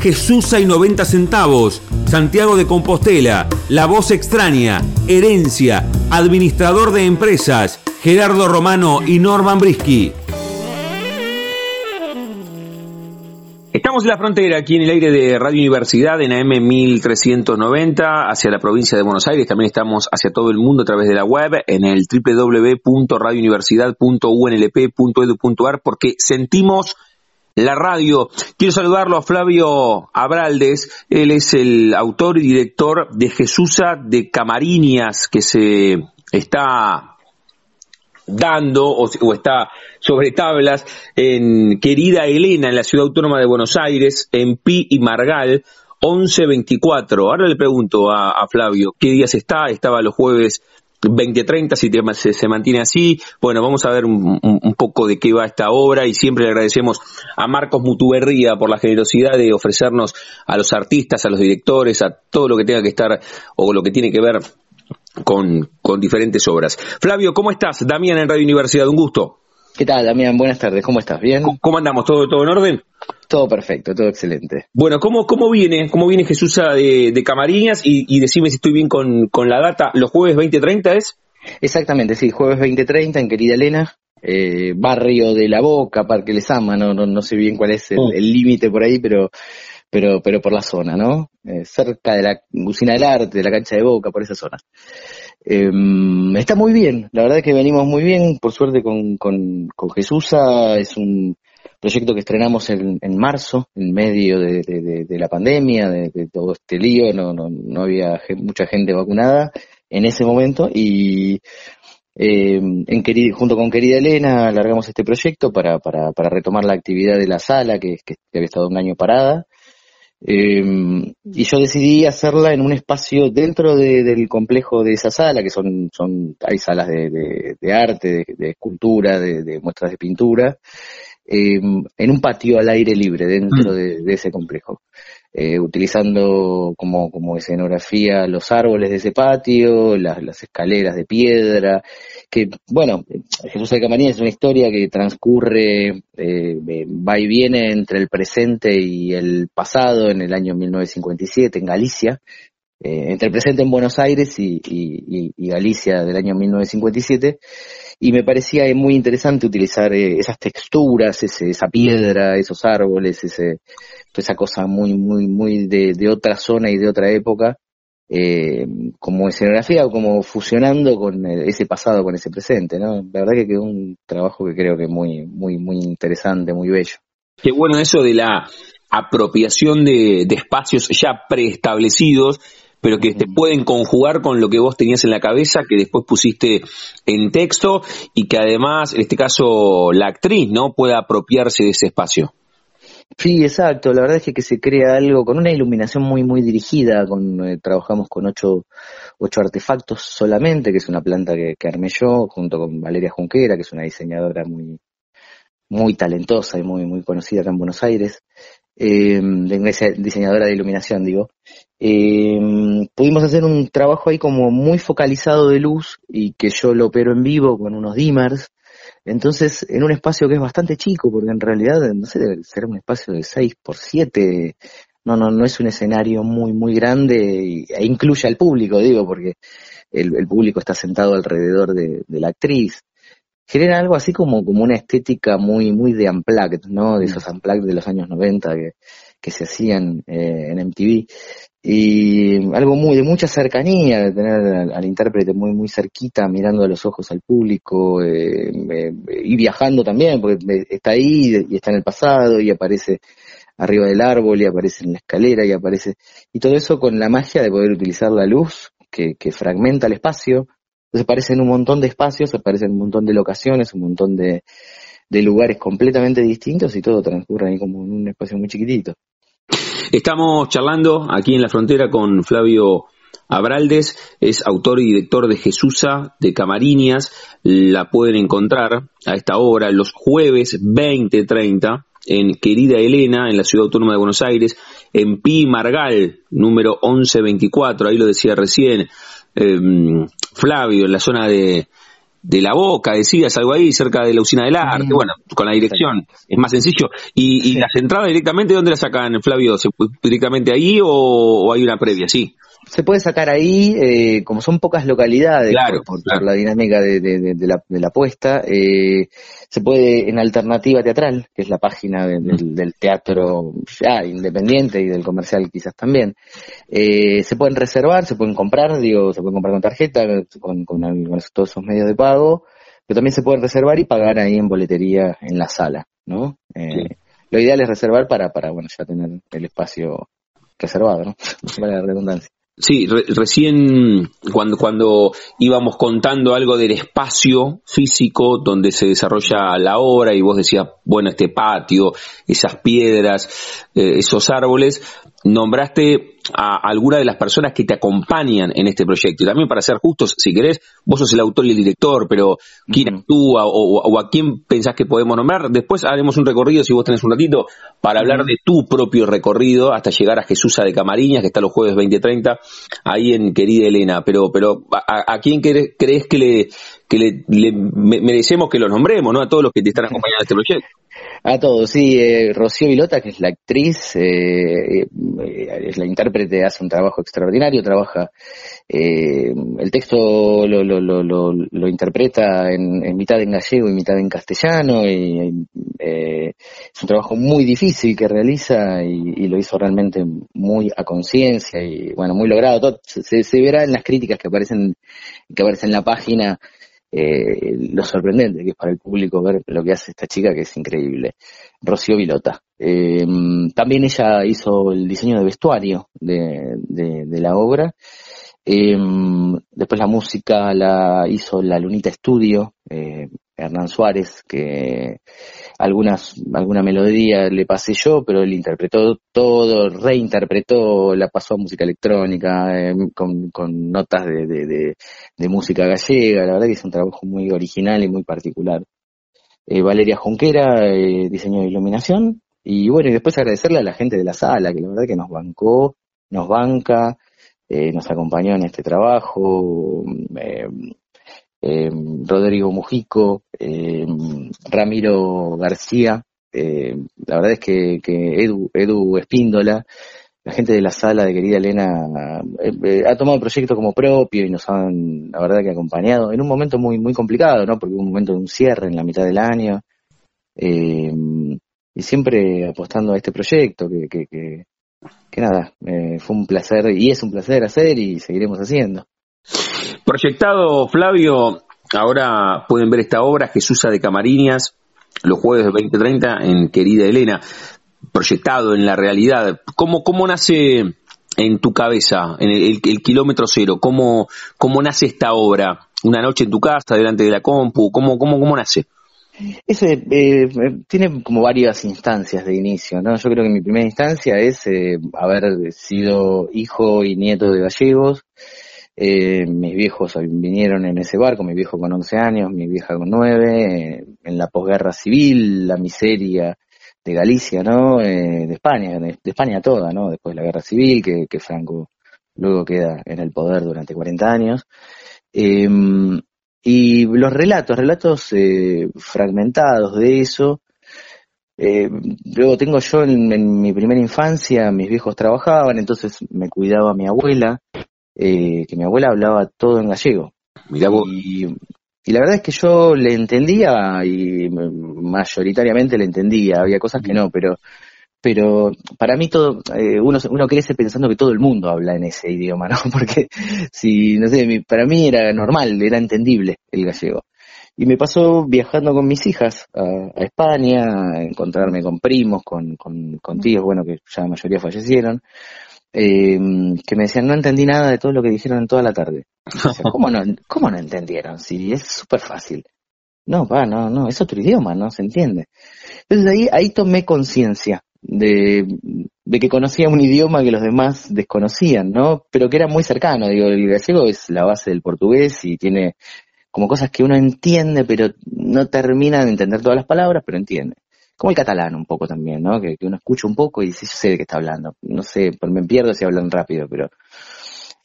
Jesús hay 90 centavos, Santiago de Compostela, La Voz Extraña, Herencia, Administrador de Empresas, Gerardo Romano y Norman Brisky. Estamos en la frontera, aquí en el aire de Radio Universidad, en AM 1390, hacia la provincia de Buenos Aires. También estamos hacia todo el mundo a través de la web, en el www.radiouniversidad.unlp.edu.ar, porque sentimos la radio. Quiero saludarlo a Flavio Abraldes, él es el autor y director de Jesusa de Camarinias, que se está dando o, está sobre tablas en querida Elena, en la ciudad autónoma de Buenos Aires, en Pi y Margal, 11.24. Ahora le pregunto a, a Flavio, ¿qué días está? Estaba los jueves 2030, si se, se, mantiene así. Bueno, vamos a ver un, poco de qué va esta obra y siempre le agradecemos a Marcos Mutuberría por la generosidad de ofrecernos a los artistas, a los directores, a todo lo que tenga que estar o lo que tiene que ver con, con diferentes obras. Flavio, ¿cómo estás? Damián en Radio Universidad, un gusto. ¿Qué tal, Damián? Buenas tardes, ¿cómo estás? ¿Bien? ¿Cómo, andamos? ¿Todo, ¿Todo en orden? Todo perfecto, todo excelente. Bueno, ¿cómo, cómo viene? ¿Cómo viene Jesús de, de Camariñas? Y, decime si estoy bien con, la data. ¿Los jueves 20.30 es? Exactamente, sí, jueves 20.30 en Querida Elena, eh, barrio de La Boca, Parque Les Ama, no, no, no sé bien cuál es el oh. límite por ahí, pero, pero, pero por la zona, ¿no? Eh, cerca de la usina del arte, de la cancha de Boca, por esa zona. Eh, está muy bien, la verdad es que venimos muy bien, por suerte con, con, con es un proyecto que estrenamos en, en marzo, en medio de, la pandemia, de, todo este lío, no, no, no había mucha gente vacunada en ese momento y eh, en junto con querida Elena alargamos este proyecto para, retomar la actividad de la sala que había estado un año parada eh, y yo decidí hacerla en un espacio dentro del complejo de esa sala, que son, son hay salas de, de, arte, de, escultura, de, muestras de pintura, eh, en un patio al aire libre dentro mm. de, ese complejo. Eh, utilizando como, como escenografía los árboles de ese patio, las, las escaleras de piedra, que bueno, Jesús de Camarín es una historia que transcurre, eh, va y viene entre el presente y el pasado en el año 1957 en Galicia, eh, entre el presente en Buenos Aires y, y, y, Galicia del año 1957, y me parecía muy interesante utilizar eh, esas texturas, ese, esa piedra, esos árboles, ese, esa cosa muy, muy, muy de, de otra zona y de otra época, eh, como escenografía o como fusionando con ese pasado, con ese presente, ¿no? La verdad que quedó un trabajo que creo que muy, muy, muy interesante, muy bello. Qué bueno eso de la apropiación de, espacios ya preestablecidos, pero que te pueden conjugar con lo que vos tenías en la cabeza, que después pusiste en texto, y que además, en este caso, la actriz, ¿no? Pueda apropiarse de ese espacio. Sí, exacto. La verdad es que, se crea algo con una iluminación muy, muy dirigida. Con, eh, trabajamos con ocho, ocho artefactos solamente, que es una planta que, armé yo, junto con Valeria Junquera, que es una diseñadora muy, muy talentosa y muy, muy conocida acá en Buenos Aires. Eh, diseñadora de iluminación, digo. Eh, pudimos hacer un trabajo ahí como muy focalizado de luz y que yo lo opero en vivo con unos dimmers entonces, en un espacio que es bastante chico, porque en realidad, no sé, debe ser un espacio de 6 por 7, no, no, no es un escenario muy, muy grande e incluye al público, digo, porque el, público está sentado alrededor de, la actriz. Genera algo así como, como una estética muy, muy de unplugged, ¿no? De esos unplugged de los años 90 que, que se hacían eh, en MTV y algo muy de mucha cercanía, de tener al, intérprete muy muy cerquita, mirando a los ojos al público eh, y viajando también, porque está ahí y está en el pasado y aparece arriba del árbol y aparece en la escalera y aparece y todo eso con la magia de poder utilizar la luz que, fragmenta el espacio. Entonces aparecen un montón de espacios, aparecen un montón de locaciones, un montón de lugares completamente distintos y todo transcurre ahí como en un espacio muy chiquitito. Estamos charlando aquí en la frontera con Flavio Abraldes es autor y director de Jesusa de Camariñas. La pueden encontrar a esta hora los jueves 20.30 en Querida Elena, en la Ciudad Autónoma de Buenos Aires, en Pi Margal, número 1124, ahí lo decía recién em, Flavio, en la zona de, de la boca, decías algo ahí, cerca de la usina del arte, bueno, con la dirección es más sencillo. ¿Y, y las entradas directamente dónde las sacan, Flavio? ¿Se, ¿Directamente ahí o, o hay una previa? Sí se puede sacar ahí, eh, como son pocas localidades por, la dinámica de, de, la, de la apuesta, eh, se puede en alternativa teatral, que es la página del, teatro ya independiente y del comercial quizás también. Eh, se pueden reservar, se pueden comprar, digo, se pueden comprar con tarjeta, con, con, todos esos medios de pago, pero también se pueden reservar y pagar ahí en boletería en la sala, ¿no? Lo ideal es reservar para, para, bueno, ya tener el espacio reservado, ¿no? Vale la redundancia. Sí, recién cuando, cuando íbamos contando algo del espacio físico donde se desarrolla la obra y vos decías, bueno, este patio, esas piedras, eh, esos árboles, nombraste a alguna de las personas que te acompañan en este proyecto. Y también para ser justos, si querés, vos sos el autor y el director, pero ¿quién actúa o, a quién pensás que podemos nombrar? Después haremos un recorrido, si vos tenés un ratito, para hablar de tu propio recorrido hasta llegar a Jesús de Camariñas, que está los jueves 20.30, ahí en Querida Elena. Pero, pero ¿a, quién crees, que le, que le, merecemos que lo nombremos, ¿no? A todos los que te están acompañando en este proyecto. A todos, sí. Eh, Rocío Vilota, que es la actriz, eh, eh, es la intérprete, hace un trabajo extraordinario, trabaja, el texto lo, lo, lo, lo, interpreta en, mitad en gallego y mitad en castellano, y es un trabajo muy difícil que realiza y, lo hizo realmente muy a conciencia y bueno, muy logrado. Todo, se, se verá en las críticas que aparecen, que aparecen en la página eh, lo sorprendente que es para el público ver lo que hace esta chica, que es increíble. Rocío Vilota. Eh, también ella hizo el diseño de vestuario de, la obra. Eh, después la música la hizo la Lunita Estudio, Hernán Suárez, que algunas, alguna melodía le pasé yo, pero él interpretó todo, reinterpretó, la pasó a música electrónica, eh, con, con, notas de, de, de, música gallega, la verdad que es un trabajo muy original y muy particular. Eh, Valeria Jonquera, eh, diseño de iluminación, y bueno, y después agradecerle a la gente de la sala, que la verdad que nos bancó, nos banca, eh, nos acompañó en este trabajo, eh, eh, Rodrigo Mujico, eh, Ramiro García, eh, la verdad es que, Edu, Edu Espíndola, la gente de la sala de querida Elena ha tomado el proyecto como propio y nos han, la verdad que acompañado en un momento muy muy complicado, ¿no? Porque un momento de un cierre en la mitad del año y siempre apostando a este proyecto que, que, que, que nada, fue un placer y es un placer hacer y seguiremos haciendo. Proyectado, Flavio, ahora pueden ver esta obra, Jesús de Camariñas, los jueves de 2030 en Querida Elena, proyectado en la realidad. ¿Cómo, cómo nace en tu cabeza, en el, kilómetro cero? ¿Cómo, ¿Cómo nace esta obra? ¿Una noche en tu casa, delante de la compu? ¿Cómo, cómo, cómo nace? Ese, eh, tiene como varias instancias de inicio, ¿no? Yo creo que mi primera instancia es eh, haber sido hijo y nieto de gallegos, eh, mis viejos vinieron en ese barco, mi viejo con 11 años, mi vieja con 9, en la posguerra civil, la miseria de Galicia, ¿no? Eh, de España, de, España toda, ¿no? Después de la guerra civil, que, Franco luego queda en el poder durante 40 años. Em, y los relatos, relatos eh, fragmentados de eso. Eh, luego tengo yo en, mi primera infancia, mis viejos trabajaban, entonces me cuidaba mi abuela, eh, que mi abuela hablaba todo en gallego. Y, la verdad es que yo le entendía y mayoritariamente le entendía, había cosas que no, pero pero para mí todo eh, uno uno crece pensando que todo el mundo habla en ese idioma, ¿no? Porque si no sé, para mí era normal, era entendible el gallego. Y me pasó viajando con mis hijas a, España, a encontrarme con primos, con, con, con tíos, bueno, que ya la mayoría fallecieron, eh, que me decían, no entendí nada de todo lo que dijeron en toda la tarde. ¿cómo, no, ¿Cómo no entendieron? Sí, es súper fácil. No, va, no, no, es otro idioma, no se entiende. Entonces ahí, ahí tomé conciencia de, de que conocía un idioma que los demás desconocían, ¿no? Pero que era muy cercano, digo, el gallego es la base del portugués y tiene como cosas que uno entiende, pero no termina de entender todas las palabras, pero entiende. Como el catalán un poco también, ¿no? Que, uno escucha un poco y dice, yo sé de qué está hablando. No sé, me pierdo si hablan rápido, pero...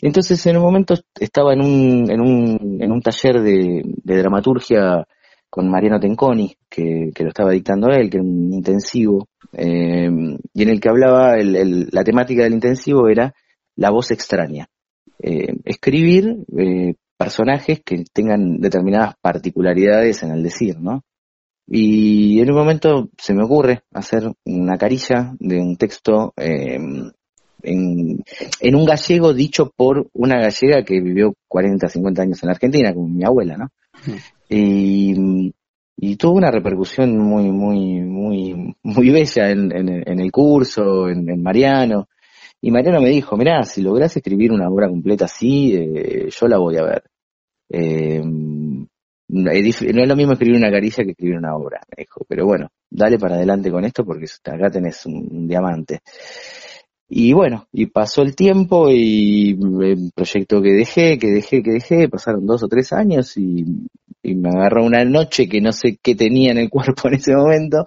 Entonces en un momento estaba en un, en un, en un taller de, dramaturgia con Mariano Tenconi, que, que, lo estaba dictando él, que era un intensivo, eh, y en el que hablaba, el, la temática del intensivo era la voz extraña. Eh, escribir eh, personajes que tengan determinadas particularidades en el decir, ¿no? Y en un momento se me ocurre hacer una carilla de un texto en, en, un gallego dicho por una gallega que vivió 40, 50 años en Argentina, como mi abuela, ¿no? Y, y tuvo una repercusión muy, muy, muy, muy bella en, en, el curso, en, Mariano. Y Mariano me dijo, mirá, si lográs escribir una obra completa así, eh, yo la voy a ver. Eh, no es lo mismo escribir una caricia que escribir una obra. Pero bueno, dale para adelante con esto porque acá tenés un diamante. Y bueno, y pasó el tiempo y el proyecto que dejé, que dejé, que dejé, pasaron dos o tres años y, me agarró una noche que no sé qué tenía en el cuerpo en ese momento,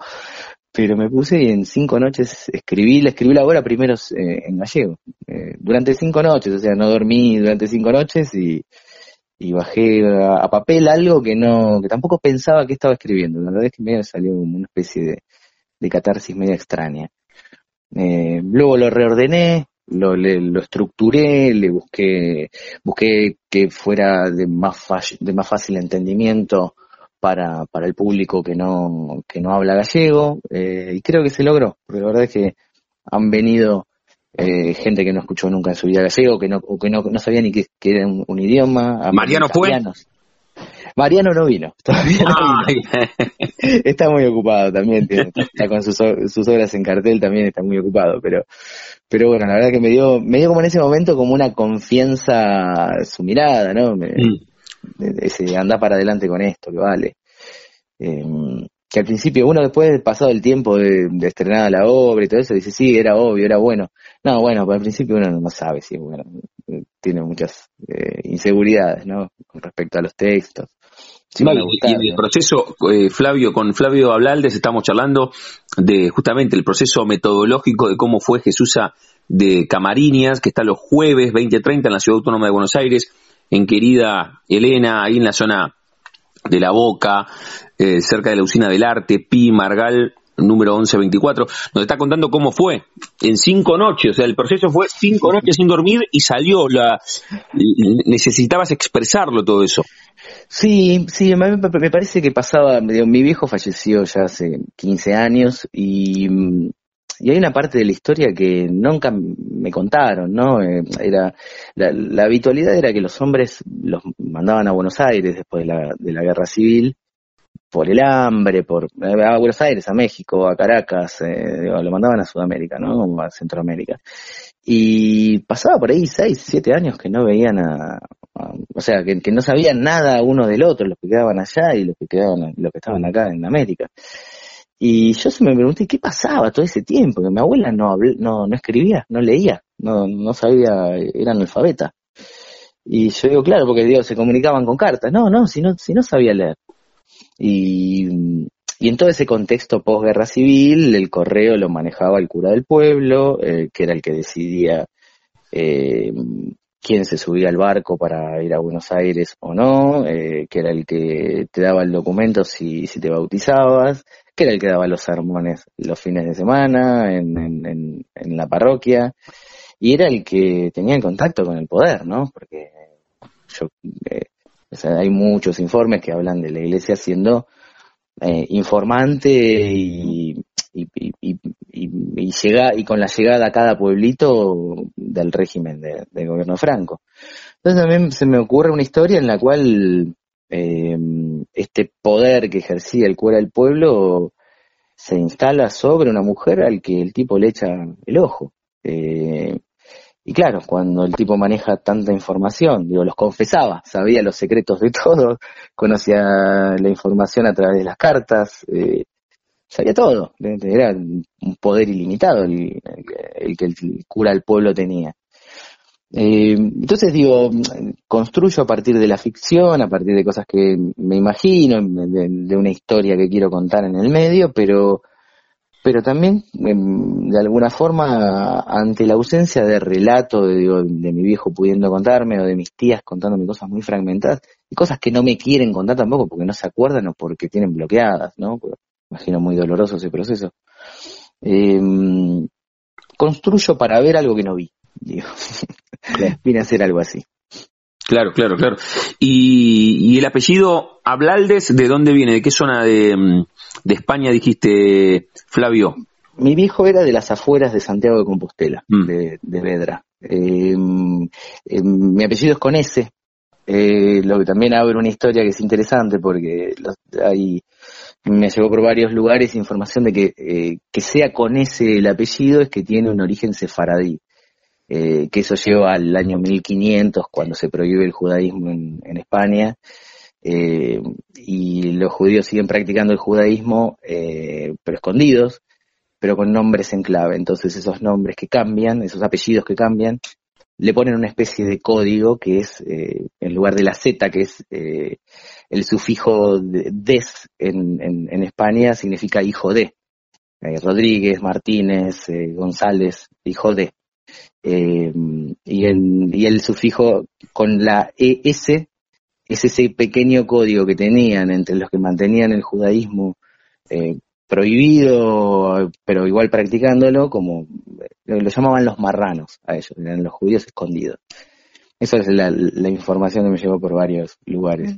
pero me puse y en cinco noches escribí, le escribí la obra primero eh, en gallego, eh, durante cinco noches, o sea, no dormí durante cinco noches y, y bajé a, papel algo que no, que tampoco pensaba que estaba escribiendo, la verdad es que me salió una especie de, de catarsis media extraña. Eh, luego lo reordené, lo, lo estructuré, le busqué, busqué que fuera de más, de más fácil entendimiento para, para el público que no, que no habla gallego, eh, y creo que se logró, porque la verdad es que han venido eh, gente que no escuchó nunca en su vida gallego, que no, o que no, no sabía ni que, era un, idioma. Mariano fue. Mariano no vino, todavía no vino. está muy ocupado también, está con sus, sus obras en cartel también está muy ocupado, pero pero bueno, la verdad que me dio me dio como en ese momento como una confianza su mirada, ¿no? Me, mm. Ese anda para adelante con esto, que vale. Em, que al principio uno después de pasado el tiempo de, de estrenar la obra y todo eso dice, sí, era obvio, era bueno. No, bueno, pero al principio uno no sabe si bueno, tiene muchas eh, inseguridades, ¿no? Con respecto a los textos y, en el proceso, eh, Flavio, con Flavio Ablaldes estamos charlando de justamente el proceso metodológico de cómo fue Jesús de Camariñas, que está los jueves 20.30 en la Ciudad Autónoma de Buenos Aires, en querida Elena, ahí en la zona de La Boca, eh, cerca de la usina del arte, Pi, Margal, número 1124, nos está contando cómo fue en cinco noches, o sea, el proceso fue cinco noches sin dormir y salió, la necesitabas expresarlo todo eso. Sí, sí, me, parece que pasaba, mi viejo falleció ya hace 15 años y, y hay una parte de la historia que nunca me contaron, ¿no? Eh, era la, la, habitualidad era que los hombres los mandaban a Buenos Aires después de la, de la guerra civil por el hambre, por a Buenos Aires, a México, a Caracas, eh, lo mandaban a Sudamérica, ¿no? A Centroamérica. Y pasaba por ahí seis, siete años que no veían a, o sea, que, no sabían nada uno del otro, los que quedaban allá y los que quedaban, los que estaban acá en América. Y yo se me pregunté qué pasaba todo ese tiempo, que mi abuela no, no, no escribía, no leía, no, no sabía, era analfabeta. Y yo digo, claro, porque digo, se comunicaban con cartas. No, no, si no, si no sabía leer. Y, y en todo ese contexto posguerra civil, el correo lo manejaba el cura del pueblo, eh, que era el que decidía eh, quién se subía al barco para ir a Buenos Aires o no, eh, que era el que te daba el documento si, si te bautizabas, que era el que daba los sermones los fines de semana en, en, en, la parroquia, y era el que tenía el contacto con el poder, ¿no? Porque yo, eh, hay muchos informes que hablan de la iglesia siendo eh, informante y, y, y, y, llega, y con la llegada a cada pueblito del régimen de, del gobierno franco. Entonces también se me ocurre una historia en la cual eh, este poder que ejercía el cura del pueblo se instala sobre una mujer al que el tipo le echa el ojo. Eh, y claro, cuando el tipo maneja tanta información, digo, los confesaba, sabía los secretos de todos, conocía la información a través de las cartas, eh, sabía todo, era un poder ilimitado el, que el cura del pueblo tenía. Eh, entonces digo, construyo a partir de la ficción, a partir de cosas que me imagino, de, una historia que quiero contar en el medio, pero, pero también em, de alguna forma ante la ausencia de relato de, digo, de mi viejo pudiendo contarme o de mis tías contándome cosas muy fragmentadas y cosas que no me quieren contar tampoco porque no se acuerdan o porque tienen bloqueadas, ¿no? imagino muy doloroso ese proceso. Em, construyo para ver algo que no vi. Digo. Vine a hacer algo así. Claro, claro, claro. Y, el apellido Ablaldes, ¿de dónde viene? ¿De qué zona de, mm, España dijiste, Flavio? Mi viejo era de las afueras de Santiago de Compostela, mm. de, Vedra. Em, em, mi apellido es con S, eh, lo que también abre una historia que es interesante porque me llegó por varios lugares información de que eh, que sea con ese el apellido es que tiene un origen sefaradí. Eh, que eso lleva al año 1500, cuando se prohíbe el judaísmo en, España, eh, y los judíos siguen practicando el judaísmo, eh, pero escondidos, pero con nombres en clave. Entonces esos nombres que cambian, esos apellidos que cambian, le ponen una especie de código que es, en lugar de la Z, que es el sufijo de, des en, España, significa hijo de. Rodríguez, Martínez, González, hijo de. Eh, y, el, y el sufijo con la ES es ese pequeño código que tenían entre los que mantenían el judaísmo eh, prohibido, pero igual practicándolo, como eh, lo llamaban los marranos a ellos, eran los judíos escondidos. Esa es la, información que me llevó por varios lugares.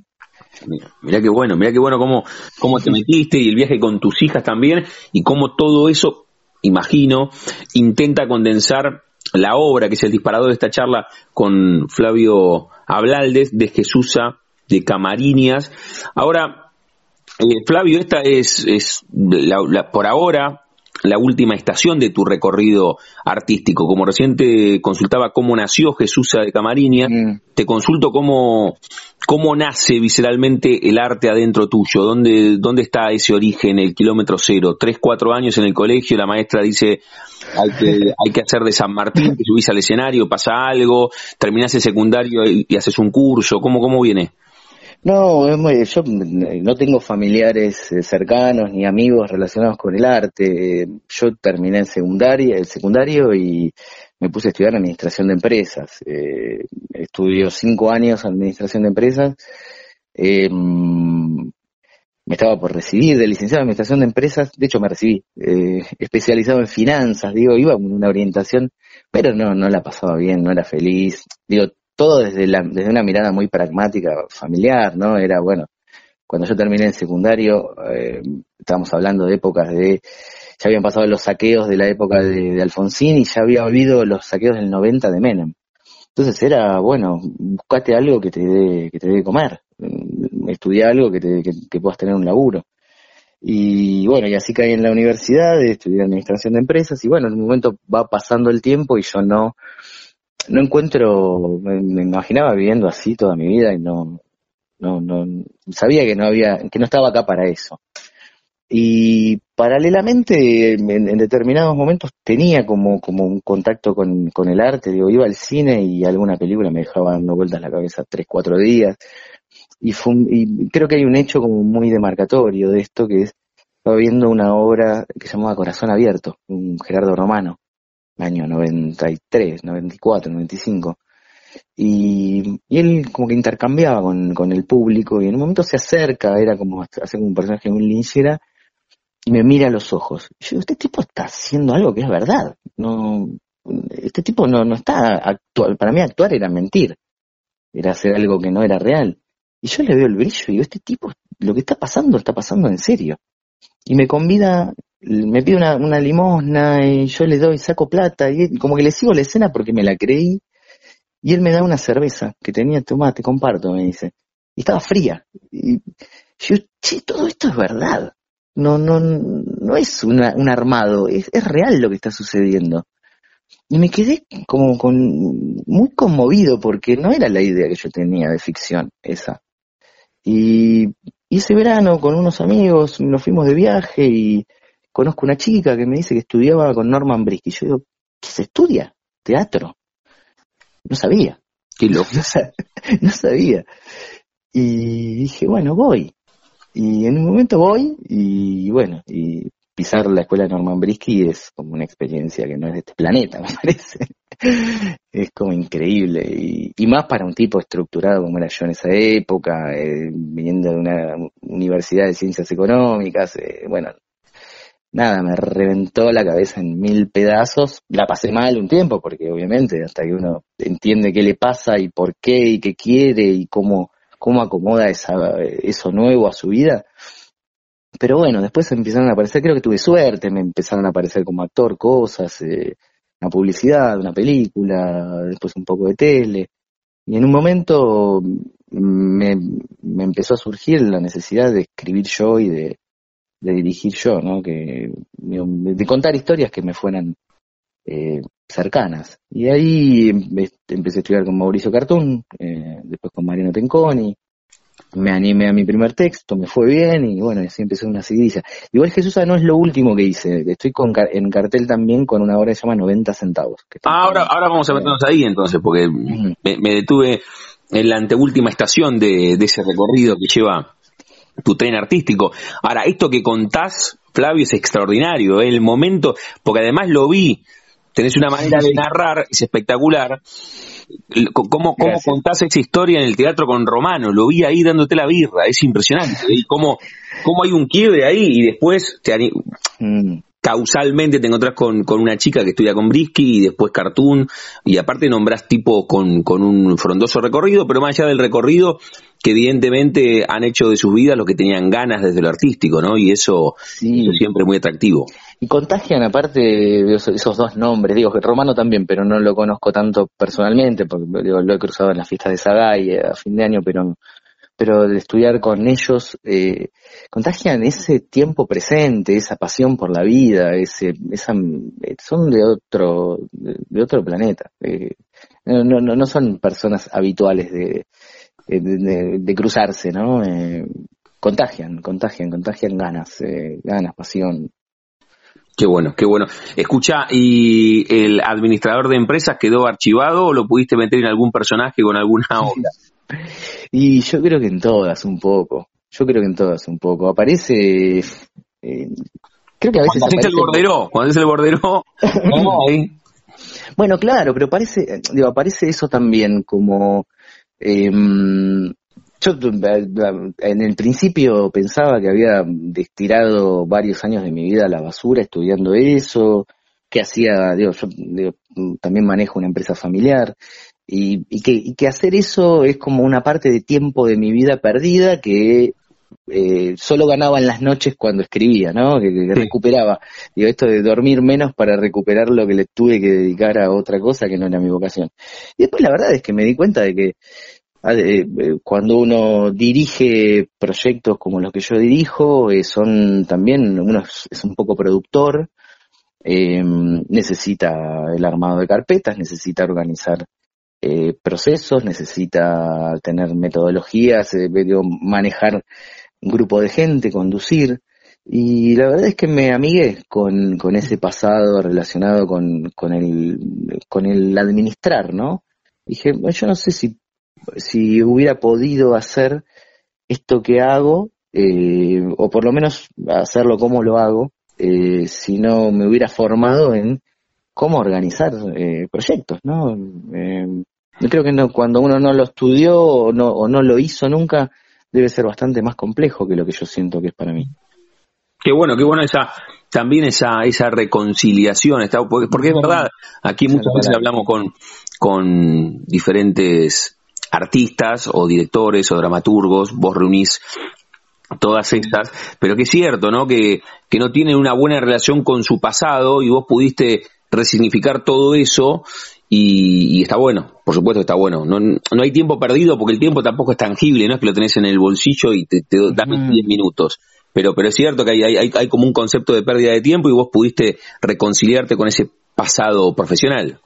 Mira, qué bueno, mira qué bueno cómo, cómo te metiste y el viaje con tus hijas también y cómo todo eso, imagino, intenta condensar la obra, que es el disparador de esta charla con Flavio Ablaldes, de Jesusa, de Camarinias. Ahora, eh, Flavio, esta es, es por ahora la última estación de tu recorrido artístico. Como reciente consultaba cómo nació Jesús de Camariña, mm. te consulto cómo, cómo nace visceralmente el arte adentro tuyo, dónde, dónde está ese origen, el kilómetro cero. Tres, cuatro años en el colegio, la maestra dice hay que, hay que hacer de San Martín, te subís al escenario, pasa algo, terminás el secundario y, y haces un curso, ¿cómo, cómo viene? No, yo no tengo familiares eh, cercanos ni amigos relacionados con el arte. Yo terminé el secundario y me puse a estudiar administración de empresas. Eh, estudió cinco años administración de empresas. Eh, me estaba por recibir de licenciado en administración de empresas. De hecho, me recibí eh, especializado en finanzas. Digo, iba con una orientación, pero no, no la pasaba bien, no era feliz. Digo, todo desde, la, desde una mirada muy pragmática, familiar, ¿no? Era, bueno, cuando yo terminé el secundario, eh, estábamos hablando de épocas de, ya habían pasado los saqueos de la época de, Alfonsín y ya había habido los saqueos del 90 de Menem. Entonces era, bueno, buscate algo que te dé, que te dé comer, mm, estudia algo que, te, que, puedas tener un laburo. Y bueno, y así caí en la universidad, estudié administración de empresas y bueno, en un momento va pasando el tiempo y yo no, no encuentro, me, imaginaba viviendo así toda mi vida y no, no, no, sabía que no había, que no estaba acá para eso. Y paralelamente, en, determinados momentos tenía como, como un contacto con, con, el arte, digo, iba al cine y alguna película me dejaba dando vueltas la cabeza tres, cuatro días. Y, creo que hay un hecho como muy demarcatorio de esto que es, estaba viendo una obra que se llamaba Corazón Abierto, un Gerardo Romano, año 93, 94, 95. Y, y él como que intercambiaba con, con, el público y en un momento se acerca, era como hace como un personaje muy linchera, y me mira a los ojos. Y yo digo, este tipo está haciendo algo que es verdad. No, este tipo no, no está actual. Para mí actuar era mentir. Era hacer algo que no era real. Y yo le veo el brillo y digo, este tipo, lo que está pasando, está pasando en serio. Y me convida me pide una, limosna y yo le doy, saco plata y como que le sigo la escena porque me la creí y él me da una cerveza que tenía, tomate, comparto, me dice. Y estaba fría. Y yo, che, todo esto es verdad. No, no, no es un armado, es, es real lo que está sucediendo. Y me quedé como con, muy conmovido porque no era la idea que yo tenía de ficción esa. Y, y ese verano con unos amigos nos fuimos de viaje y, conozco una chica que me dice que estudiaba con Norman Brisky. Yo digo, ¿qué se estudia? Teatro. No sabía. Qué loco. No, sabía. Y dije, bueno, voy. Y en un momento voy y bueno, y pisar la escuela de Norman Brisky es como una experiencia que no es de este planeta, me parece. es como increíble. Y, más para un tipo estructurado como era yo en esa época, eh, viniendo de una universidad de ciencias económicas. Eh, bueno, nada, me reventó la cabeza en mil pedazos. La pasé mal un tiempo, porque obviamente hasta que uno entiende qué le pasa y por qué y qué quiere y cómo, cómo acomoda esa, eso nuevo a su vida. Pero bueno, después empezaron a aparecer, creo que tuve suerte, me empezaron a aparecer como actor cosas, eh, una publicidad, una película, después un poco de tele. Y en un momento me, me empezó a surgir la necesidad de escribir yo y de, de dirigir yo, ¿no? Que, de contar historias que me fueran eh, cercanas. Y ahí empecé a estudiar con Mauricio Cartún, eh, después con Mariano Tenconi, me animé a mi primer texto, me fue bien y bueno, así empecé una seguidilla. Igual Jesús no es lo último que hice, estoy con, en cartel también con una obra que se llama 90 centavos. Ah, ahora, ahora vamos a meternos ahí entonces, porque me, detuve en la anteúltima estación de, de ese recorrido que lleva tu tren artístico. Ahora, esto que contás, Flavio, es extraordinario, ¿eh? el momento, porque además lo vi, tenés una manera de narrar, es espectacular. ¿Cómo, cómo contás esa historia en el teatro con Romano? Lo vi ahí dándote la birra, es impresionante. Y cómo, cómo hay un quiebre ahí y después te, mm causalmente te encontrás con, con, una chica que estudia con Brisky y después Cartoon y aparte nombrás tipo con, con, un frondoso recorrido, pero más allá del recorrido, que evidentemente han hecho de sus vidas lo que tenían ganas desde lo artístico, ¿no? Y eso, es siempre muy atractivo. Y contagian aparte esos, dos nombres, digo, que Romano también, pero no lo conozco tanto personalmente, porque lo he cruzado en las fiestas de Sagay a fin de año, pero pero de estudiar con ellos eh, contagian ese tiempo presente, esa pasión por la vida, ese, esa, son de otro, de, otro planeta. Eh, no, no, no son personas habituales de, de, cruzarse, ¿no? Eh, contagian, contagian, contagian ganas, eh, ganas, pasión. Qué bueno, qué bueno. Escucha, ¿y el administrador de empresas quedó archivado o lo pudiste meter en algún personaje con alguna obra? Y yo creo que en todas un poco. Yo creo que en todas un poco. Aparece. Eh, creo que a veces. Cuando es el bordero, cuando es el bordero. bueno, claro, pero parece, digo, aparece eso también como. Em, yo en el principio pensaba que había destirado varios años de mi vida a la basura estudiando eso, que hacía, digo, yo también manejo una empresa familiar, y, y, que, y que hacer eso es como una parte de tiempo de mi vida perdida que eh, solo ganaba en las noches cuando escribía, ¿no? Que, recuperaba. Digo, esto de dormir menos para recuperar lo que le tuve que dedicar a otra cosa que no era mi vocación. Y después la verdad es que me di cuenta de que ah, eh, cuando uno dirige proyectos como los que yo dirijo, eh, son también, uno es, un poco productor, eh, necesita el armado de carpetas, necesita organizar eh, procesos, necesita tener metodologías, eh, manejar un grupo de gente, conducir. Y la verdad es que me amigué con, con ese pasado relacionado con, con, el, con el administrar, ¿no? Dije, yo no sé si, si hubiera podido hacer esto que hago, eh, o por lo menos hacerlo como lo hago, eh, si no me hubiera formado en cómo organizar eh, proyectos, ¿no? Eh, yo creo que no, cuando uno no lo estudió o no, o no lo hizo nunca, debe ser bastante más complejo que lo que yo siento que es para mí. Qué bueno, qué bueno esa también esa esa reconciliación, está, porque, es verdad, aquí muchas veces hablamos con, con diferentes artistas o directores o dramaturgos, vos reunís todas estas, pero que es cierto, ¿no? Que, que no tienen una buena relación con su pasado y vos pudiste resignificar todo eso y, está bueno, por supuesto está bueno. No, no hay tiempo perdido porque el tiempo tampoco es tangible, no es que lo tenés en el bolsillo y te, te dan 10 minutos. Pero, pero es cierto que hay, hay, hay como un concepto de pérdida de tiempo y vos pudiste reconciliarte con ese pasado profesional.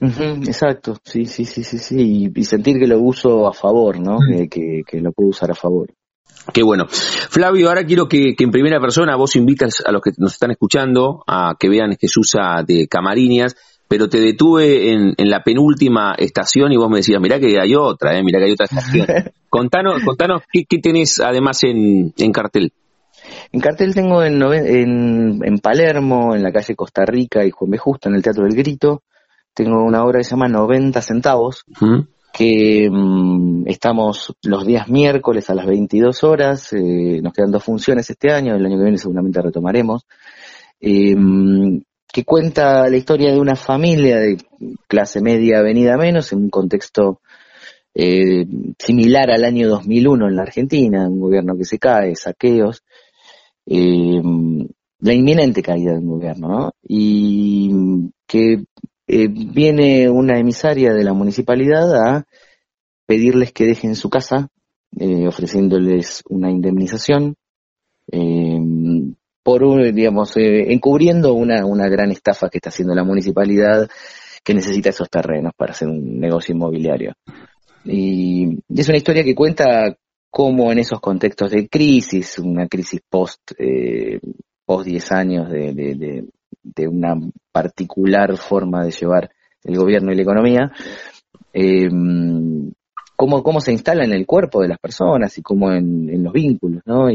exacto, sí, sí, sí, sí, sí, y, sentir que lo uso a favor, ¿no? que, que, lo puedo usar a favor. Qué bueno. Flavio, ahora quiero que, en primera persona vos invitas a los que nos están escuchando a que vean Jesús de Camariñas, pero te detuve en, la penúltima estación y vos me decías, mirá que hay otra, eh, mirá que hay otra estación. contanos, contanos ¿qué, tenés además en, cartel. En cartel tengo en, en, Palermo, en la calle Costa Rica y Juan B. Justo, en el Teatro del Grito, tengo una obra que se llama 90 centavos, que mm, estamos los días miércoles a las 22 horas, eh, nos quedan dos funciones este año, el año que viene seguramente retomaremos, eh, mm, que cuenta la historia de una familia de clase media venida menos en un contexto eh, similar al año 2001 en la Argentina, un gobierno que se cae, saqueos, mm, la inminente caída del gobierno, ¿no? Y que eh, viene una emisaria de la municipalidad a pedirles que dejen su casa, eh, ofreciéndoles una indemnización, eh, por, digamos, encubriendo una, una gran estafa que está haciendo la municipalidad que necesita esos terrenos para hacer un negocio inmobiliario. Y es una historia que cuenta cómo en esos contextos de crisis, una crisis post, post 10 años de, de una particular forma de llevar el gobierno y la economía, eh, cómo, cómo se instala en el cuerpo de las personas y cómo en, los vínculos, ¿no?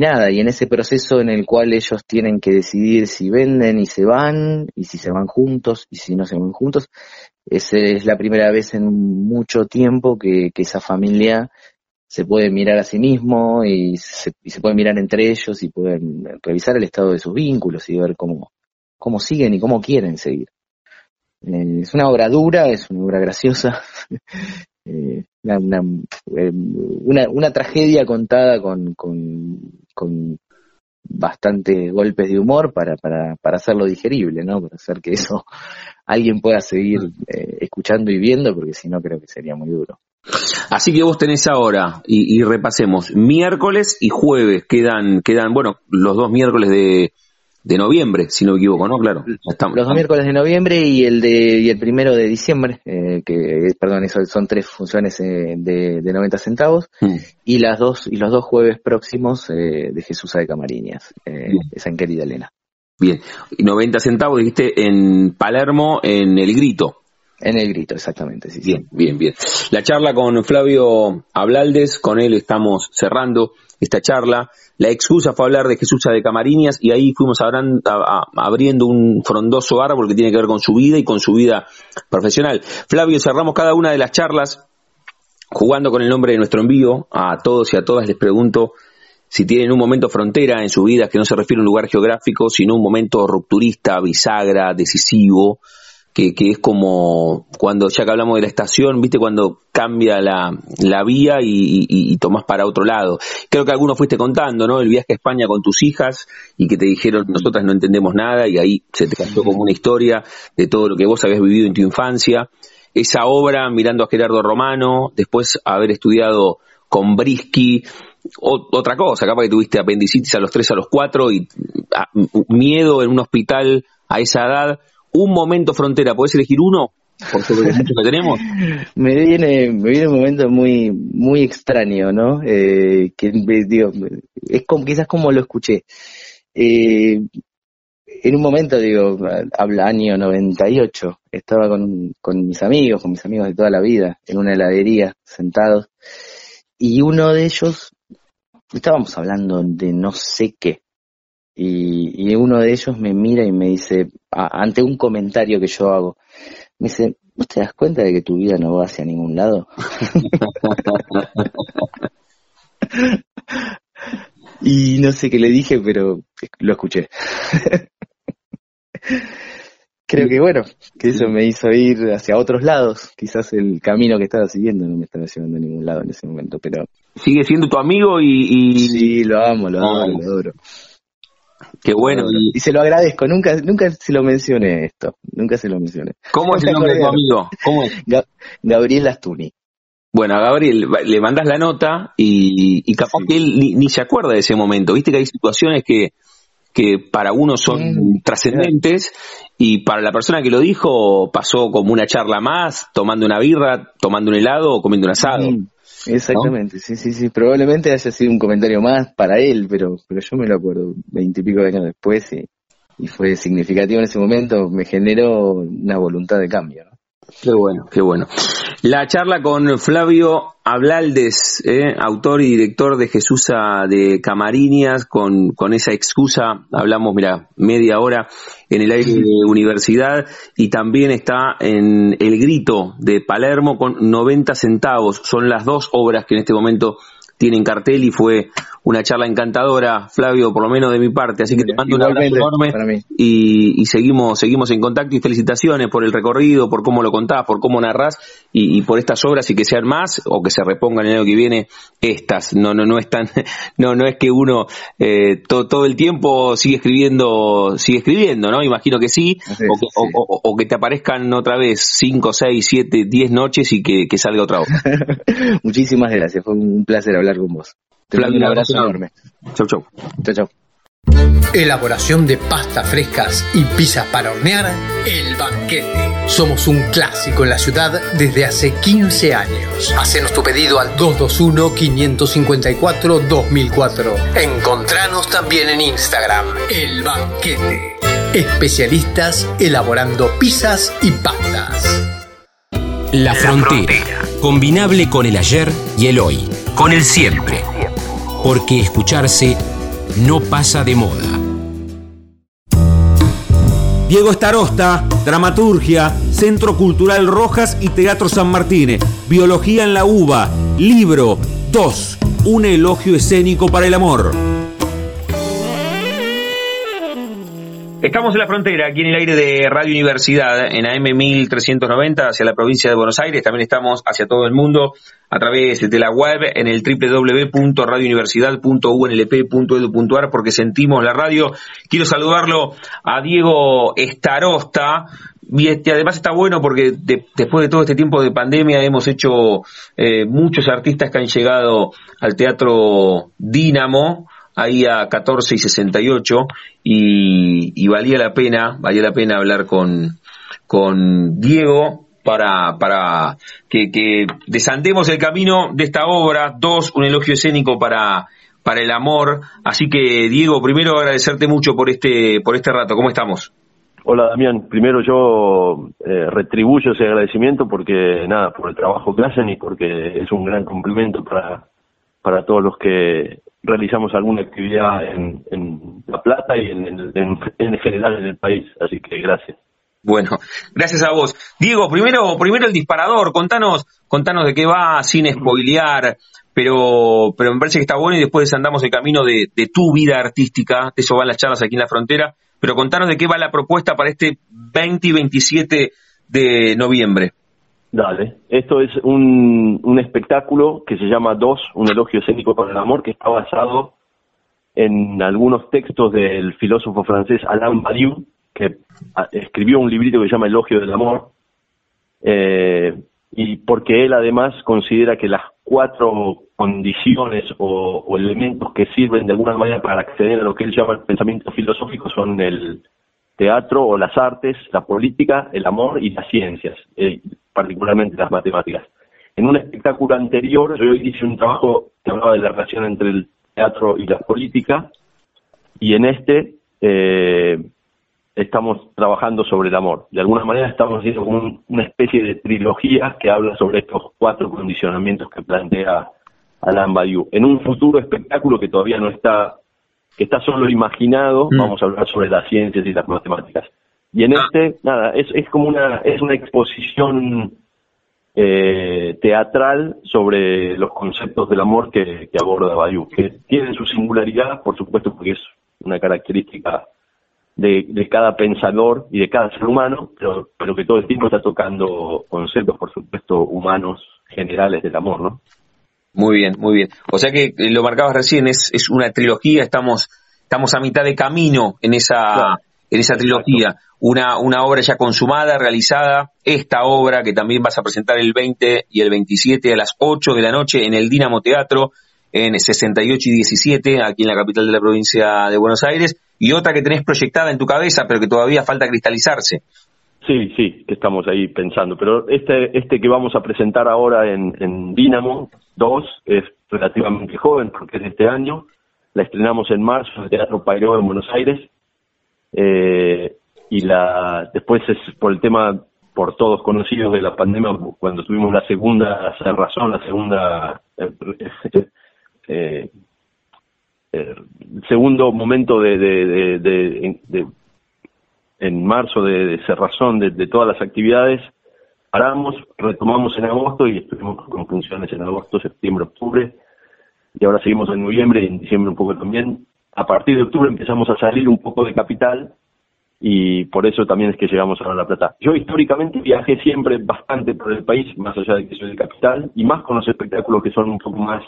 Nada, y en ese proceso en el cual ellos tienen que decidir si venden y se van, y si se van juntos, y si no se van juntos, es la primera vez en mucho tiempo que, que esa familia se puede mirar a sí mismo y se, y se puede mirar entre ellos y pueden revisar el estado de sus vínculos y ver cómo, cómo siguen y cómo quieren seguir. Eh, es una obra dura, es una obra graciosa, eh, una, eh, una, una, tragedia contada con, con, con bastantes golpes de humor para, para, para hacerlo digerible, ¿no? Para hacer que eso alguien pueda seguir escuchando y viendo, porque si no creo que sería muy duro. Así que vos tenés ahora, y, repasemos, miércoles y jueves quedan, quedan, bueno, los dos miércoles de, de noviembre, si no me equivoco, ¿no? Claro. Estamos, los dos miércoles de noviembre y el de y el primero de diciembre, eh, que perdón, eso son tres funciones eh, de, de 90 centavos mm. y las dos y los dos jueves próximos eh, de Jesús de Camariñas, esa en querida Elena. Bien, y 90 centavos dijiste en Palermo en El Grito. En el grito, exactamente. Sí, bien, bien, bien. La charla con Flavio Ablaldes, con él estamos cerrando esta charla. La excusa fue hablar de Jesús de Camariñas y ahí fuimos abriendo un frondoso árbol que tiene que ver con su vida y con su vida profesional. Flavio, cerramos cada una de las charlas jugando con el nombre de nuestro envío. A todos y a todas les pregunto si tienen un momento frontera en su vida que no se refiere a un lugar geográfico, sino un momento rupturista, bisagra, decisivo, que, que, es como cuando ya que hablamos de la estación, viste cuando cambia la, la vía y, y, tomás para otro lado. Creo que algunos fuiste contando, ¿no? El viaje a España con tus hijas y que te dijeron nosotras no entendemos nada y ahí se te cayó como una historia de todo lo que vos habías vivido en tu infancia. Esa obra mirando a Gerardo Romano, después haber estudiado con Brisky, otra cosa, capaz que tuviste apendicitis a los tres, a los cuatro y ah, miedo en un hospital a esa edad un momento frontera, ¿podés elegir uno? Por que tenemos. me viene, me viene un momento muy, muy extraño, ¿no? Eh, que digo, es como, quizás como lo escuché. Eh, en un momento, digo, habla año 98, estaba con, con mis amigos, con mis amigos de toda la vida, en una heladería, sentados, y uno de ellos, estábamos hablando de no sé qué, y, y, uno de ellos me mira y me dice, ante un comentario que yo hago, me dice, ¿vos te das cuenta de que tu vida no va hacia ningún lado? y no sé qué le dije, pero lo escuché. Creo que bueno, que eso me hizo ir hacia otros lados. Quizás el camino que estaba siguiendo no me estaba llevando a ningún lado en ese momento, pero... Sigue siendo tu amigo y... y... Sí, lo amo, lo amo, lo adoro. Qué bueno. Y, se lo agradezco, nunca, nunca se lo mencioné esto, nunca se lo mencioné. ¿Cómo es el nombre de tu amigo? ¿Cómo es? Gabriel Astuni. Bueno, a Gabriel le mandas la nota y, y capaz que él ni, se acuerda de ese momento. Viste que hay situaciones que, que para uno son trascendentes y para la persona que lo dijo pasó como una charla más, tomando una birra, tomando un helado o comiendo un asado. Exactamente, sí, sí, sí. Probablemente haya sido un comentario más para él, pero, pero yo me lo acuerdo veintipico de años después y, y fue significativo en ese momento. Me generó una voluntad de cambio. ¿no? Qué bueno, qué bueno. La charla con Flavio Ablaldes, eh, autor y director de Jesús de Camarinias, con, con esa excusa, hablamos, mira, media hora en el aire de universidad y también está en El Grito de Palermo con 90 centavos. Son las dos obras que en este momento tienen cartel y fue una charla encantadora, Flavio, por lo menos de mi parte. Así que te mando un abrazo enorme y, y, seguimos, seguimos en contacto y felicitaciones por el recorrido, por cómo lo contás, por cómo narrás y, y, por estas obras y que sean más o que se repongan el año que viene estas. No, no, no es tan, no, no es que uno eh, todo el tiempo sigue escribiendo, sigue escribiendo, ¿no? Imagino que sí, o, que, O, o, que te aparezcan otra vez cinco, seis, siete, diez noches y que, que salga otra obra. Muchísimas gracias, fue un placer hablar con vos. Te mando un abrazo enorme. Chau, chau. Chau, chau. Elaboración de pastas frescas y pizzas para hornear, El Banquete. Somos un clásico en la ciudad desde hace 15 años. Hacenos tu pedido al 221-554-2004. Encontranos también en Instagram, El Banquete. Especialistas elaborando pizzas y pastas. La, frontera. Combinable con el ayer y el hoy. Con el siempre. Porque escucharse no pasa de moda. Diego Starosta, Dramaturgia, Centro Cultural Rojas y Teatro San Martín. Biología en la UBA. Libro 2. Un elogio escénico para el amor. Estamos en la frontera, aquí en el aire de Radio Universidad, en AM 1390, hacia la provincia de Buenos Aires. También estamos hacia todo el mundo a través de la web en el www.radiouniversidad.unlp.edu.ar porque sentimos la radio. Quiero saludarlo a Diego Estarosta. Este, además está bueno porque después de todo este tiempo de pandemia hemos hecho eh, muchos artistas que han llegado al Teatro Dínamo, ahí a 14 y 68 y, y valía la pena, valía la pena hablar con, con Diego para, para que, desandemos el camino de esta obra. Dos, un elogio escénico para, para el amor. Así que, Diego, primero agradecerte mucho por este, por este rato. ¿Cómo estamos? Hola Damián, primero yo eh, retribuyo ese agradecimiento porque nada, por el trabajo que hacen y porque es un gran complemento para, para todos los que realizamos alguna actividad en, La Plata y en, en, en, general en el país. Así que gracias. Bueno, gracias a vos. Diego, primero, primero el disparador, contanos, contanos de qué va sin spoilear, pero, pero me parece que está bueno y después andamos el camino de, de tu vida artística, de eso van las charlas aquí en la frontera, pero contanos de qué va la propuesta para este 20 y 27 de noviembre. Dale, esto es un, un espectáculo que se llama Dos, un elogio escénico para el amor, que está basado en algunos textos del filósofo francés Alain Badiou, que escribió un librito que se llama Elogio del Amor, eh, y porque él además considera que las cuatro condiciones o, o, elementos que sirven de alguna manera para acceder a lo que él llama el pensamiento filosófico son el teatro o las artes, la política, el amor y las ciencias. Eh, particularmente las matemáticas. En un espectáculo anterior yo hice un trabajo que hablaba de la relación entre el teatro y la política y en este eh, estamos trabajando sobre el amor. De alguna manera estamos haciendo un, una especie de trilogía que habla sobre estos cuatro condicionamientos que plantea Alain Badiou. En un futuro espectáculo que todavía no está, que está solo imaginado, mm. vamos a hablar sobre las ciencias y las matemáticas. Y en ah. este, nada, es, es como una, es una exposición eh, teatral sobre los conceptos del amor que, que aborda Bayou, que tienen su singularidad, por supuesto, porque es una característica de, de, cada pensador y de cada ser humano, pero, pero que todo el tiempo está tocando conceptos, por supuesto, humanos generales del amor, ¿no? Muy bien, muy bien. O sea que lo marcabas recién, es, es una trilogía, estamos, estamos a mitad de camino en esa, claro en esa trilogía. Una, una obra ya consumada, realizada, esta obra que también vas a presentar el 20 y el 27 a las 8 de la noche en el Dinamo Teatro, en 68 y 17, aquí en la capital de la provincia de Buenos Aires, y otra que tenés proyectada en tu cabeza, pero que todavía falta cristalizarse. Sí, sí, que estamos ahí pensando. Pero este, este que vamos a presentar ahora en, en Dínamo 2 es relativamente joven porque es de este año. La estrenamos en marzo en el Teatro Pairó en Buenos Aires. Eh, y la después es por el tema por todos conocidos de la pandemia cuando tuvimos la segunda razón la segunda eh, eh, eh, segundo momento de, de, de, en marzo de, cerrazón de, todas las actividades paramos retomamos en agosto y estuvimos con funciones en agosto septiembre octubre y ahora seguimos en noviembre y en diciembre un poco también a partir de octubre empezamos a salir un poco de capital y por eso también es que llegamos a La Plata. Yo históricamente viajé siempre bastante por el país, más allá de que soy de capital, y más con los espectáculos que son un poco más,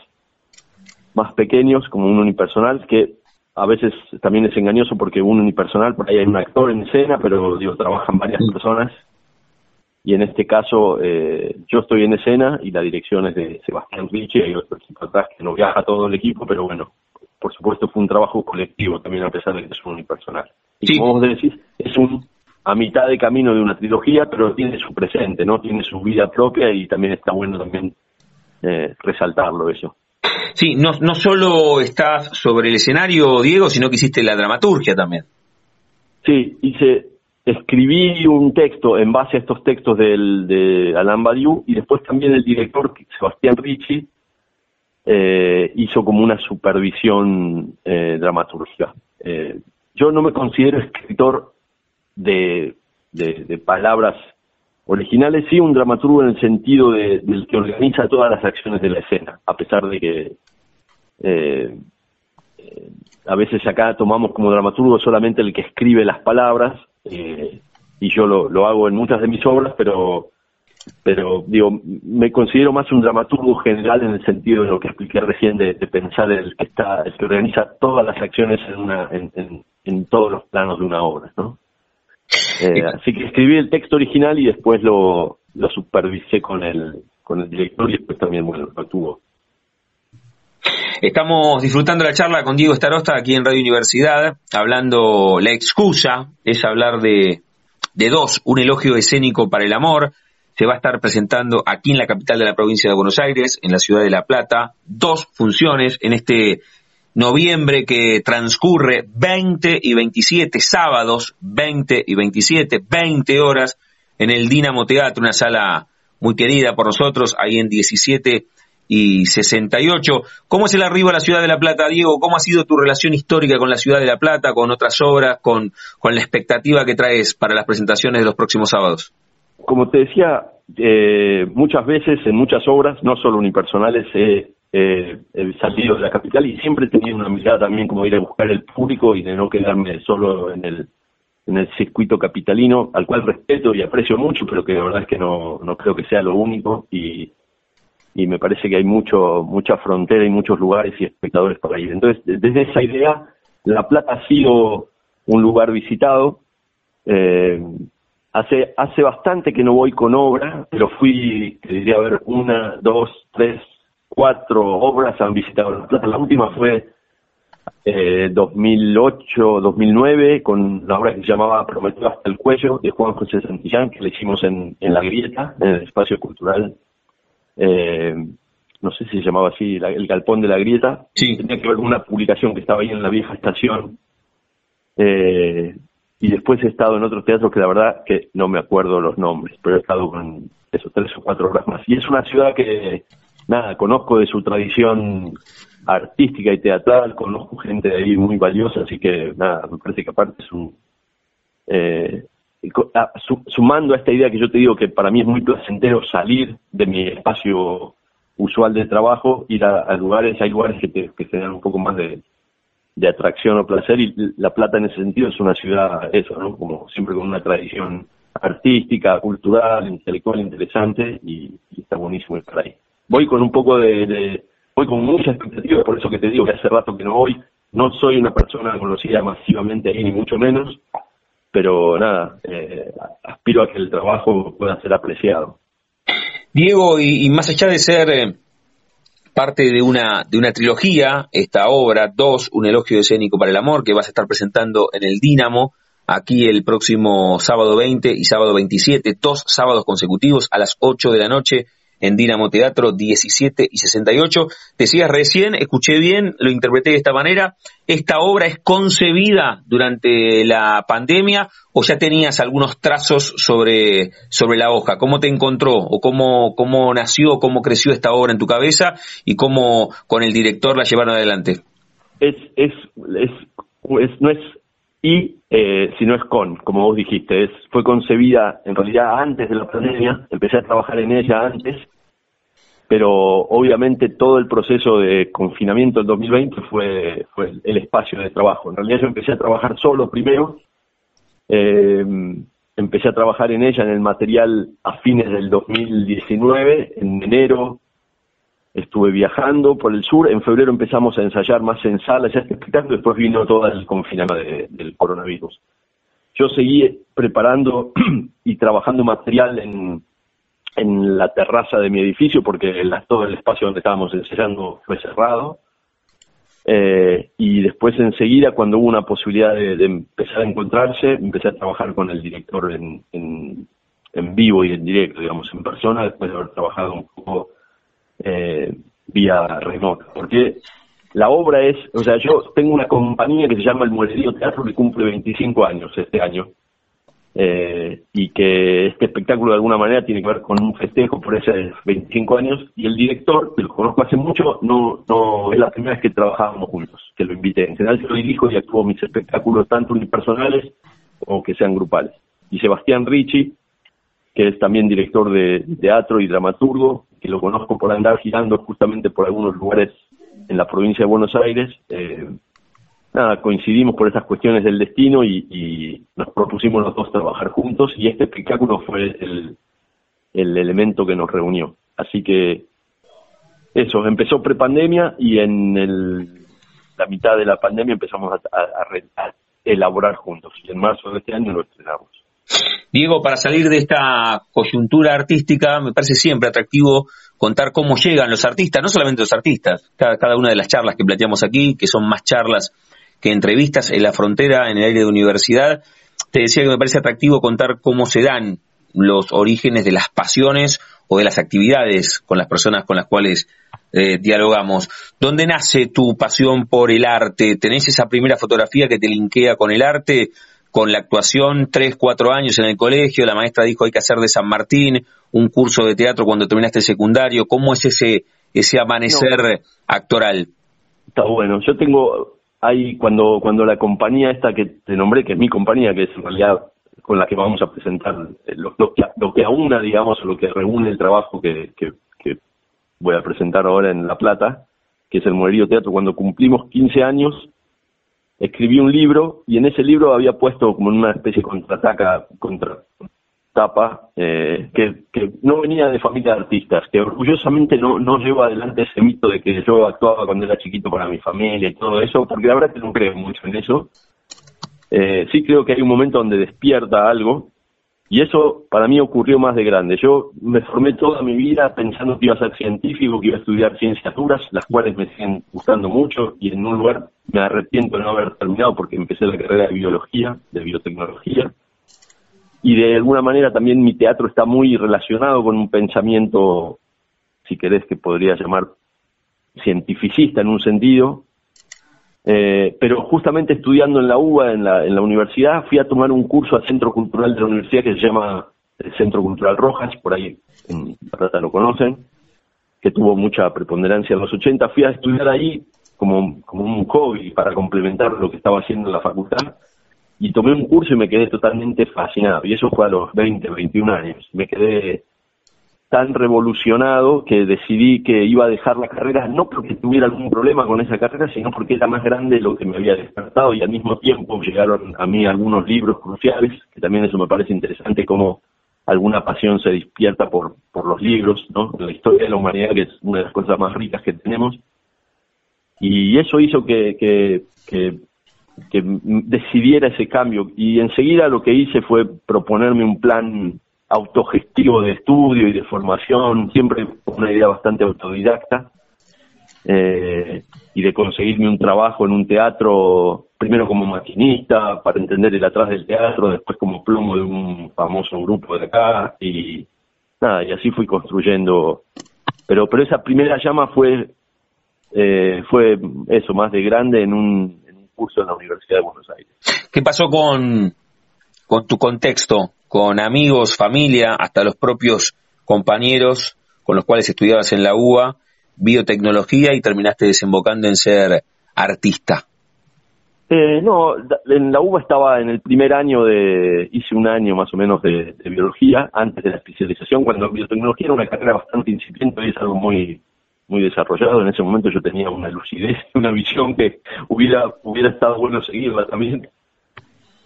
más pequeños, como un unipersonal, que a veces también es engañoso porque un unipersonal, por ahí hay un actor en escena, pero digo, trabajan varias personas. Y en este caso, eh, yo estoy en escena y la dirección es de Sebastián Ricci, hay otro equipo atrás que no viaja todo el equipo, pero bueno, por supuesto fue un trabajo colectivo también a pesar de que es un unipersonal. Y como vos decís, es un a mitad de camino de una trilogía, pero tiene su presente, ¿no? Tiene su vida propia y también está bueno también eh, resaltarlo eso. Sí, no, no solo estás sobre el escenario, Diego, sino que hiciste la dramaturgia también. Sí, hice, escribí un texto en base a estos textos del, de Alain Badiou y después también el director Sebastián Ricci eh, hizo como una supervisión eh, dramatúrgica. Eh, yo no me considero escritor de, de, palabras originales, sí un dramaturgo en el sentido de, del que organiza todas las acciones de la escena, a pesar de que eh, eh, a veces acá tomamos como dramaturgo solamente el que escribe las palabras, eh, y yo lo, lo hago en muchas de mis obras, pero pero digo, me considero más un dramaturgo general en el sentido de lo que expliqué recién de, pensar el que está, el que organiza todas las acciones en una, en, en, todos los planos de una obra, ¿no? Eh, así que escribí el texto original y después lo, lo supervisé con el, con el director y después también, bueno, lo tuvo. Estamos disfrutando la charla con Diego Starosta aquí en Radio Universidad, hablando, la excusa es hablar de, de dos, un elogio escénico para el amor, se va a estar presentando aquí en la capital de la provincia de Buenos Aires, en la ciudad de La Plata, dos funciones en este noviembre que transcurre 20 y 27 sábados, 20 y 27, 20 horas en el Dinamo Teatro, una sala muy querida por nosotros, ahí en 17 y 68. ¿Cómo es el arribo a la ciudad de La Plata, Diego? ¿Cómo ha sido tu relación histórica con la ciudad de La Plata, con otras obras, con, con la expectativa que traes para las presentaciones de los próximos sábados? Como te decía, eh, muchas veces en muchas obras, no solo unipersonales, he, salido de la capital y siempre he tenido una mirada también como ir a buscar el público y de no quedarme solo en el, en el circuito capitalino, al cual respeto y aprecio mucho, pero que la verdad es que no, no creo que sea lo único y, y me parece que hay mucho mucha frontera y muchos lugares y espectadores para ir. Entonces, desde esa idea, La Plata ha sido un lugar visitado. Eh, Hace, hace bastante que no voy con obra, pero fui, te diría, a ver, una, dos, tres, cuatro obras han visitado La Plata. La última fue eh, 2008, 2009, con la obra que se llamaba Prometido hasta el cuello, de Juan José Santillán, que le hicimos en, en La Grieta, en el espacio cultural. Eh, no sé si se llamaba así, el Galpón de la Grieta. Sí. Tenía que ver con una publicación que estaba ahí en la vieja estación. Eh, y después he estado en otros teatros que la verdad que no me acuerdo los nombres, pero he estado con esos tres o cuatro horas más. Y es una ciudad que, nada, conozco de su tradición artística y teatral, conozco gente de ahí muy valiosa, así que nada, me parece que aparte es un... Eh, ah, sumando a esta idea que yo te digo que para mí es muy placentero salir de mi espacio usual de trabajo, ir a, lugares, hay lugares que te, que te dan un poco más de, de atracción o placer y La Plata en ese sentido es una ciudad, eso, ¿no? Como siempre con una tradición artística, cultural, intelectual interesante y, está buenísimo estar ahí. Voy con un poco de, voy con mucha expectativa, por eso que te digo que hace rato que no voy, no soy una persona conocida masivamente ahí, ni mucho menos, pero nada, eh, aspiro a que el trabajo pueda ser apreciado. Diego, y, más allá de ser eh, parte de una, de una trilogía, esta obra, dos, un elogio escénico para el amor, que vas a estar presentando en el Dínamo, aquí el próximo sábado 20 y sábado 27, dos sábados consecutivos a las 8 de la noche en Dinamo Teatro 17 y 68. Decías recién, escuché bien, lo interpreté de esta manera, ¿esta obra es concebida durante la pandemia o ya tenías algunos trazos sobre, sobre la hoja? ¿Cómo te encontró o cómo, cómo nació, cómo creció esta obra en tu cabeza y cómo con el director la llevaron adelante? Es, es, es, no es y eh, si no es con, como vos dijiste, es, fue concebida en realidad antes de la pandemia, empecé a trabajar en ella antes, pero obviamente todo el proceso de confinamiento del 2020 fue, fue el espacio de trabajo. En realidad yo empecé a trabajar solo primero, eh, empecé a trabajar en ella, en el material a fines del 2019, en enero estuve viajando por el sur, en febrero empezamos a ensayar más en sala, ya espectáculo, después vino todo el confinamiento del coronavirus. Yo seguí preparando y trabajando material en, en la terraza de mi edificio, porque todo el espacio donde estábamos ensayando fue cerrado. Eh, y después enseguida, cuando hubo una posibilidad de, empezar a encontrarse, empecé a trabajar con el director en, en, en vivo y en directo, digamos, en persona, después de haber trabajado un poco eh, vía remota, porque la obra es, o sea, yo tengo una compañía que se llama El Muelerío Teatro que cumple 25 años este año, eh, y que este espectáculo de alguna manera tiene que ver con un festejo por esos 25 años, y el director, que lo conozco hace mucho, no, no es la primera vez que trabajábamos juntos, que lo invité. En general yo lo dirijo y actúo mis espectáculos tanto unipersonales como que sean grupales. Y Sebastián Ricci, que es también director de teatro y dramaturgo, que lo conozco por andar girando justamente por algunos lugares en la provincia de Buenos Aires. Eh, nada, coincidimos por esas cuestiones del destino y, nos propusimos los dos trabajar juntos y este espectáculo fue el, elemento que nos reunió. Así que eso, empezó prepandemia y en el, la mitad de la pandemia empezamos a elaborar juntos y en marzo de este año lo estrenamos. Diego, para salir de esta coyuntura artística, me parece siempre atractivo contar cómo llegan los artistas, no solamente los artistas, cada, una de las charlas que planteamos aquí, que son más charlas que entrevistas en la frontera, en el aire de universidad, te decía que me parece atractivo contar cómo se dan los orígenes de las pasiones o de las actividades con las personas con las cuales eh, dialogamos. ¿Dónde nace tu pasión por el arte? ¿Tenés esa primera fotografía que te linkea con el arte? Con la actuación, tres, cuatro años en el colegio, la maestra dijo hay que hacer de San Martín, un curso de teatro cuando terminaste el secundario, ¿cómo es ese, ese amanecer actoral? Está bueno, yo tengo ahí cuando, cuando la compañía esta que te nombré, que es mi compañía, que es en realidad con la que vamos a presentar eh, lo, lo, que, lo que aúna, digamos, lo que reúne el trabajo que, que, que voy a presentar ahora en La Plata, que es el Morerío Teatro, cuando cumplimos 15 años, escribí un libro y en ese libro había puesto como una especie de contraataca, contra tapa, eh, que, no venía de familia de artistas, que orgullosamente no, no llevo adelante ese mito de que yo actuaba cuando era chiquito para mi familia y todo eso, porque la verdad que no creo mucho en eso. Eh, sí creo que hay un momento donde despierta algo y eso para mí ocurrió más de grande. Yo me formé toda mi vida pensando que iba a ser científico, que iba a estudiar ciencias duras, las cuales me siguen gustando mucho y en un lugar me arrepiento de no haber terminado porque empecé la carrera de biología, de biotecnología. Y de alguna manera también mi teatro está muy relacionado con un pensamiento, si querés que podría llamar cientificista en un sentido, eh, pero justamente estudiando en la UBA, en la, en la universidad, fui a tomar un curso al Centro Cultural de la Universidad que se llama el Centro Cultural Rojas, por ahí en La Plata lo conocen, que tuvo mucha preponderancia en los 80. Fui a estudiar ahí como, como un hobby para complementar lo que estaba haciendo en la facultad y tomé un curso y me quedé totalmente fascinado. Y eso fue a los 20, 21 años. Me quedé tan revolucionado que decidí que iba a dejar la carrera, no porque tuviera algún problema con esa carrera, sino porque era más grande lo que me había despertado y al mismo tiempo llegaron a mí algunos libros cruciales, que también eso me parece interesante, como alguna pasión se despierta por, por los libros, ¿no? La historia de la humanidad, que es una de las cosas más ricas que tenemos. Y eso hizo que, que, que, que decidiera ese cambio. Y enseguida lo que hice fue proponerme un plan autogestivo de estudio y de formación, siempre una idea bastante autodidacta. Eh, y de conseguirme un trabajo en un teatro, primero como maquinista, para entender el atrás del teatro, después como plomo de un famoso grupo de acá, y nada, y así fui construyendo. Pero, pero esa primera llama fue, eh, fue eso, más de grande en un, en un curso en la Universidad de Buenos Aires. ¿Qué pasó con, con tu contexto, con amigos, familia, hasta los propios compañeros con los cuales estudiabas en la UBA? biotecnología y terminaste desembocando en ser artista? Eh, no, en la UBA estaba en el primer año de, hice un año más o menos de, biología, antes de la especialización, cuando biotecnología era una carrera bastante incipiente y es algo muy muy desarrollado. En ese momento yo tenía una lucidez, una visión que hubiera hubiera estado bueno seguirla también.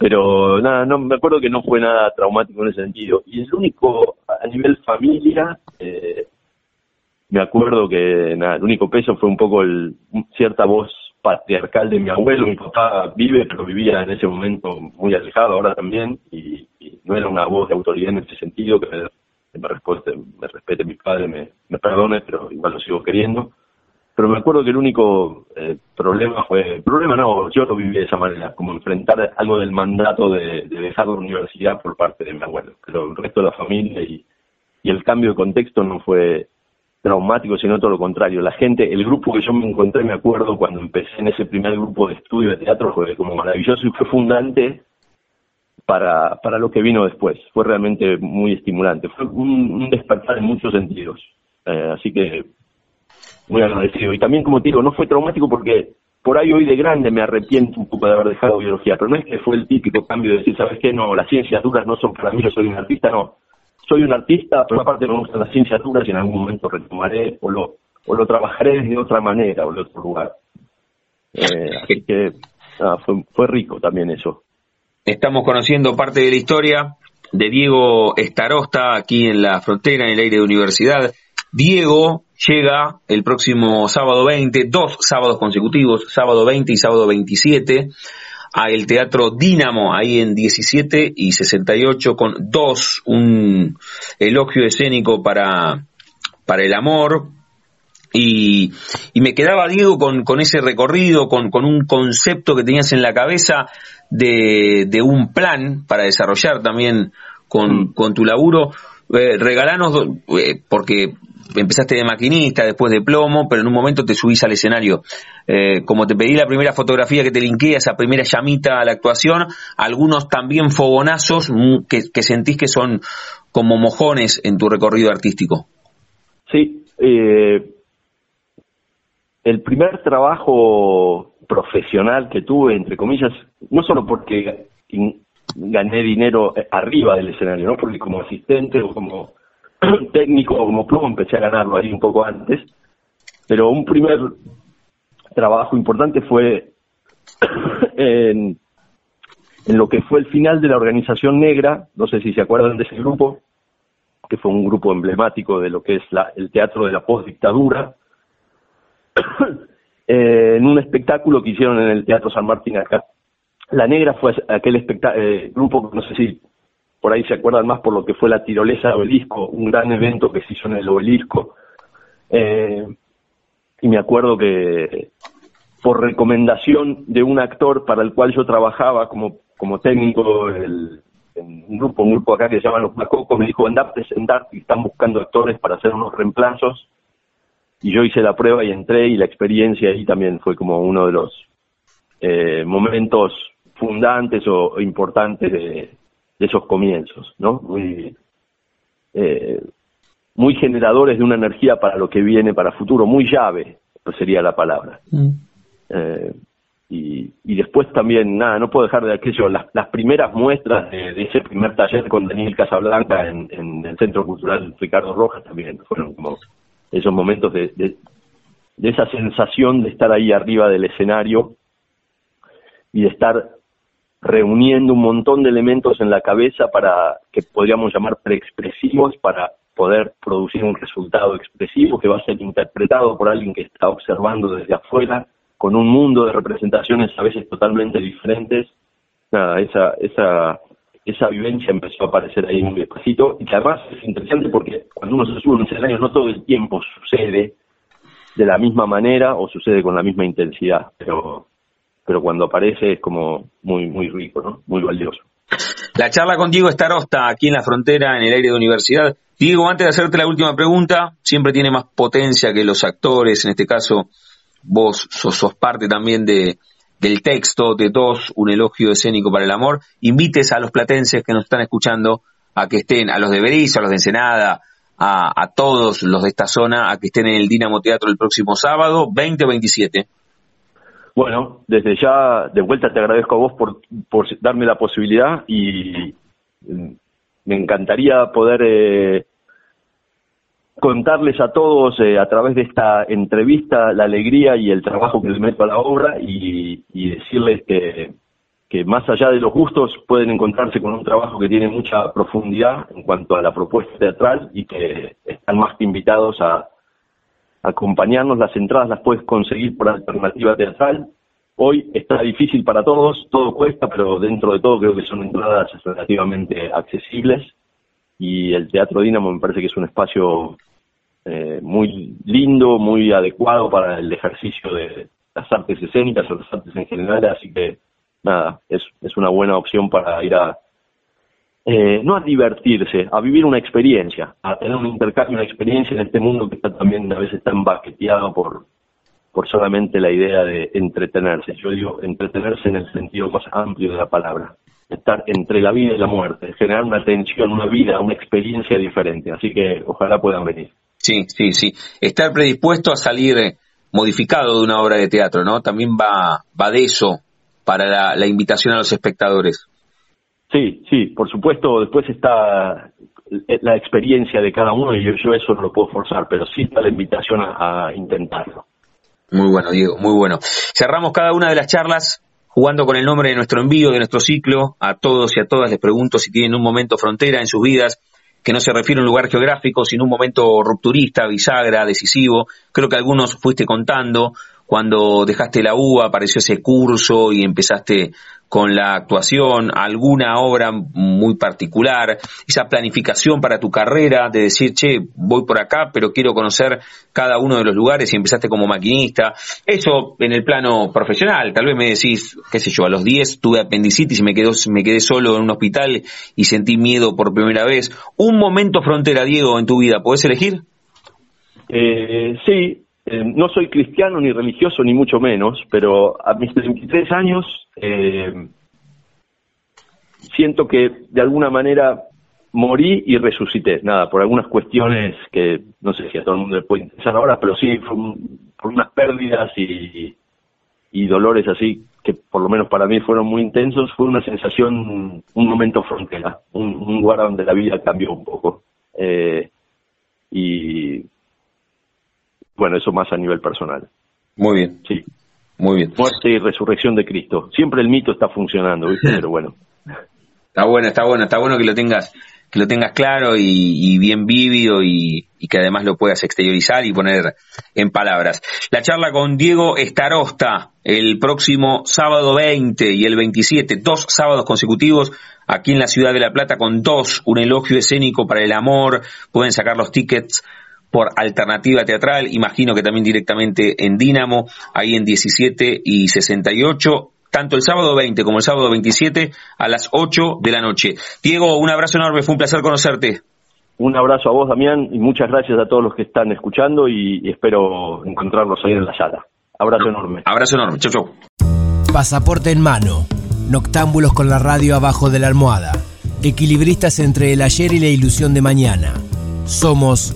Pero nada, no me acuerdo que no fue nada traumático en ese sentido. Y el único, a nivel familia, eh, me acuerdo que nada, el único peso fue un poco el, cierta voz patriarcal de mi abuelo. Mi papá vive, pero vivía en ese momento muy alejado ahora también, y, no era una voz de autoridad en ese sentido, que me, respete, me respete mi padre, me, me, perdone, pero igual lo sigo queriendo. Pero me acuerdo que el único eh, problema fue, problema no, yo lo viví de esa manera, como enfrentar algo del mandato de, de dejar la universidad por parte de mi abuelo, pero el resto de la familia y, y el cambio de contexto no fue traumático, sino todo lo contrario. La gente, el grupo que yo me encontré, me acuerdo, cuando empecé en ese primer grupo de estudio de teatro, fue como maravilloso y fue fundante para, para lo que vino después. Fue realmente muy estimulante. Fue un, despertar en muchos sentidos. Eh, así que muy agradecido. Y también, como te digo, no fue traumático porque por ahí hoy de grande me arrepiento un poco de haber dejado biología, pero no es que fue el típico cambio de decir, ¿sabes qué? No, las ciencias duras no son para mí, yo soy un artista, no soy un artista, pero aparte me gustan las ciencias duras y en algún momento retomaré o lo, o lo trabajaré de otra manera o de otro lugar. Eh, así que fue, fue rico también eso. Estamos conociendo parte de la historia de Diego Estarosta aquí en la frontera, en el aire de universidad. Diego llega el próximo sábado 20, dos sábados consecutivos, sábado 20 y sábado 27, a el Teatro Dínamo, ahí en 17 y 68, con dos, un elogio escénico para, para el amor, y, y, me quedaba, Diego, con, con ese recorrido, con, con, un concepto que tenías en la cabeza de, de un plan para desarrollar también con, mm. con tu laburo. Eh, regalanos, eh, porque empezaste de maquinista, después de plomo, pero en un momento te subís al escenario. Eh, como te pedí la primera fotografía que te linkea, esa primera llamita a la actuación, algunos también fogonazos mm, que, sentís que son como mojones en tu recorrido artístico. Sí, eh, el primer trabajo profesional que tuve, entre comillas, no solo porque gané dinero arriba del escenario, ¿no? porque como asistente o como técnico como plomo empecé a ganarlo ahí un poco antes, pero un primer trabajo importante fue en, lo que fue el final de la organización negra, no sé si se acuerdan de ese grupo, que fue un grupo emblemático de lo que es la, el teatro de la postdictadura, en un espectáculo que hicieron en el Teatro San Martín acá. La Negra fue aquel eh, grupo, no sé si por ahí se acuerdan más por lo que fue la tirolesa obelisco, un gran evento que se hizo en el obelisco. Eh, y me acuerdo que por recomendación de un actor para el cual yo trabajaba como, como técnico en un grupo, un grupo acá que se llama Los Macocos, me dijo, andá presentarte, están buscando actores para hacer unos reemplazos. Y yo hice la prueba y entré y la experiencia ahí también fue como uno de los eh, momentos fundantes o importantes de, de esos comienzos, ¿no? Muy, eh, muy generadores de una energía para lo que viene para futuro, muy llave, sería la palabra. Mm. Eh, y, y, después también, nada, no puedo dejar de aquello, las, las primeras muestras de, ese primer taller con Daniel Casablanca en, en, el Centro Cultural Ricardo Rojas también fueron como esos momentos de, de, de esa sensación de estar ahí arriba del escenario y de estar reuniendo un montón de elementos en la cabeza para que podríamos llamar preexpresivos para poder producir un resultado expresivo que va a ser interpretado por alguien que está observando desde afuera con un mundo de representaciones a veces totalmente diferentes. Nada, esa, esa, esa vivencia empezó a aparecer ahí muy despacito y que además es interesante porque cuando uno se sube un escenario no todo el tiempo sucede de la misma manera o sucede con la misma intensidad, pero, pero cuando aparece es como muy, muy rico, ¿no? Muy valioso. La charla con Diego Estarosta, aquí en la frontera, en el aire de universidad. Diego, antes de hacerte la última pregunta, siempre tiene más potencia que los actores, en este caso vos sos, parte también de, del texto de dos, un elogio escénico para el amor. Invites a los platenses que nos están escuchando a que estén, a los de Berizo, a los de Ensenada, a, todos los de esta zona, a que estén en el Dinamo Teatro el próximo sábado, 20 o 27. Bueno, desde ya, de vuelta te agradezco a vos por, darme la posibilidad y mm, me encantaría poder eh, contarles a todos eh, a través de esta entrevista la alegría y el trabajo que le meto a la obra y, decirles que, más allá de los gustos pueden encontrarse con un trabajo que tiene mucha profundidad en cuanto a la propuesta teatral y que están más que invitados a acompañarnos. Las entradas las puedes conseguir por alternativa teatral. Hoy está difícil para todos, todo cuesta, pero dentro de todo creo que son entradas relativamente accesibles y el Teatro Dínamo me parece que es un espacio eh, muy lindo, muy adecuado para el ejercicio de las artes escénicas o las artes en general, así que nada, es, es una buena opción para ir a, eh, no a divertirse, a vivir una experiencia, a tener un intercambio, una experiencia en este mundo que está también a veces tan baqueteado por, por solamente la idea de entretenerse. Yo digo entretenerse en el sentido más amplio de la palabra, estar entre la vida y la muerte, generar una tensión, una vida, una experiencia diferente. Así que ojalá puedan venir. Sí, sí, sí. Estar predispuesto a salir eh, modificado de una obra de teatro, ¿no? También va, va de eso para la, invitación a los espectadores. Sí, sí, por supuesto, después está la experiencia de cada uno y yo, eso no lo puedo forzar, pero sí está la invitación a, intentarlo. Muy bueno, Diego, muy bueno. Cerramos cada una de las charlas jugando con el nombre de nuestro envío, de nuestro ciclo. A todos y a todas les pregunto si tienen un momento frontera en sus vidas que no se refiere a un lugar geográfico, sino un momento rupturista, bisagra, decisivo. Creo que algunos fuiste contando, cuando dejaste la UBA apareció ese curso y empezaste con la actuación, alguna obra muy particular, esa planificación para tu carrera de decir, che, voy por acá, pero quiero conocer cada uno de los lugares y empezaste como maquinista. Eso en el plano profesional, tal vez me decís, qué sé yo, a los 10 tuve apendicitis y me, me quedé solo en un hospital y sentí miedo por primera vez. Un momento frontera, Diego, en tu vida, ¿podés elegir? Eh, sí, eh, no soy cristiano ni religioso ni mucho menos, pero a mis 23 años eh, siento que de alguna manera morí y resucité. Nada, por algunas cuestiones que no sé si a todo el mundo le puede interesar ahora, pero sí por unas pérdidas y, dolores así que por lo menos para mí fueron muy intensos, fue una sensación, un momento frontera, un, lugar donde la vida cambió un poco. Eh, y bueno, eso más a nivel personal. Muy bien. Sí. Muy bien. Muerte y resurrección de Cristo. Siempre el mito está funcionando, ¿viste? Pero bueno. Está bueno, está bueno, está bueno que lo tengas que lo tengas claro y, bien vívido y, que además lo puedas exteriorizar y poner en palabras. La charla con Diego Estarosta el próximo sábado 20 y el 27, dos sábados consecutivos aquí en la ciudad de La Plata con dos, un elogio escénico para el amor, pueden sacar los tickets por Alternativa Teatral, imagino que también directamente en Dínamo, ahí en 17 y 68, tanto el sábado 20 como el sábado 27 a las 8 de la noche. Diego, un abrazo enorme, fue un placer conocerte. Un abrazo a vos, Damián, y muchas gracias a todos los que están escuchando y, espero encontrarlos ahí en la sala. Abrazo enorme. Abrazo enorme, chau chau. Pasaporte en mano, noctámbulos con la radio abajo de la almohada, equilibristas entre el ayer y la ilusión de mañana. Somos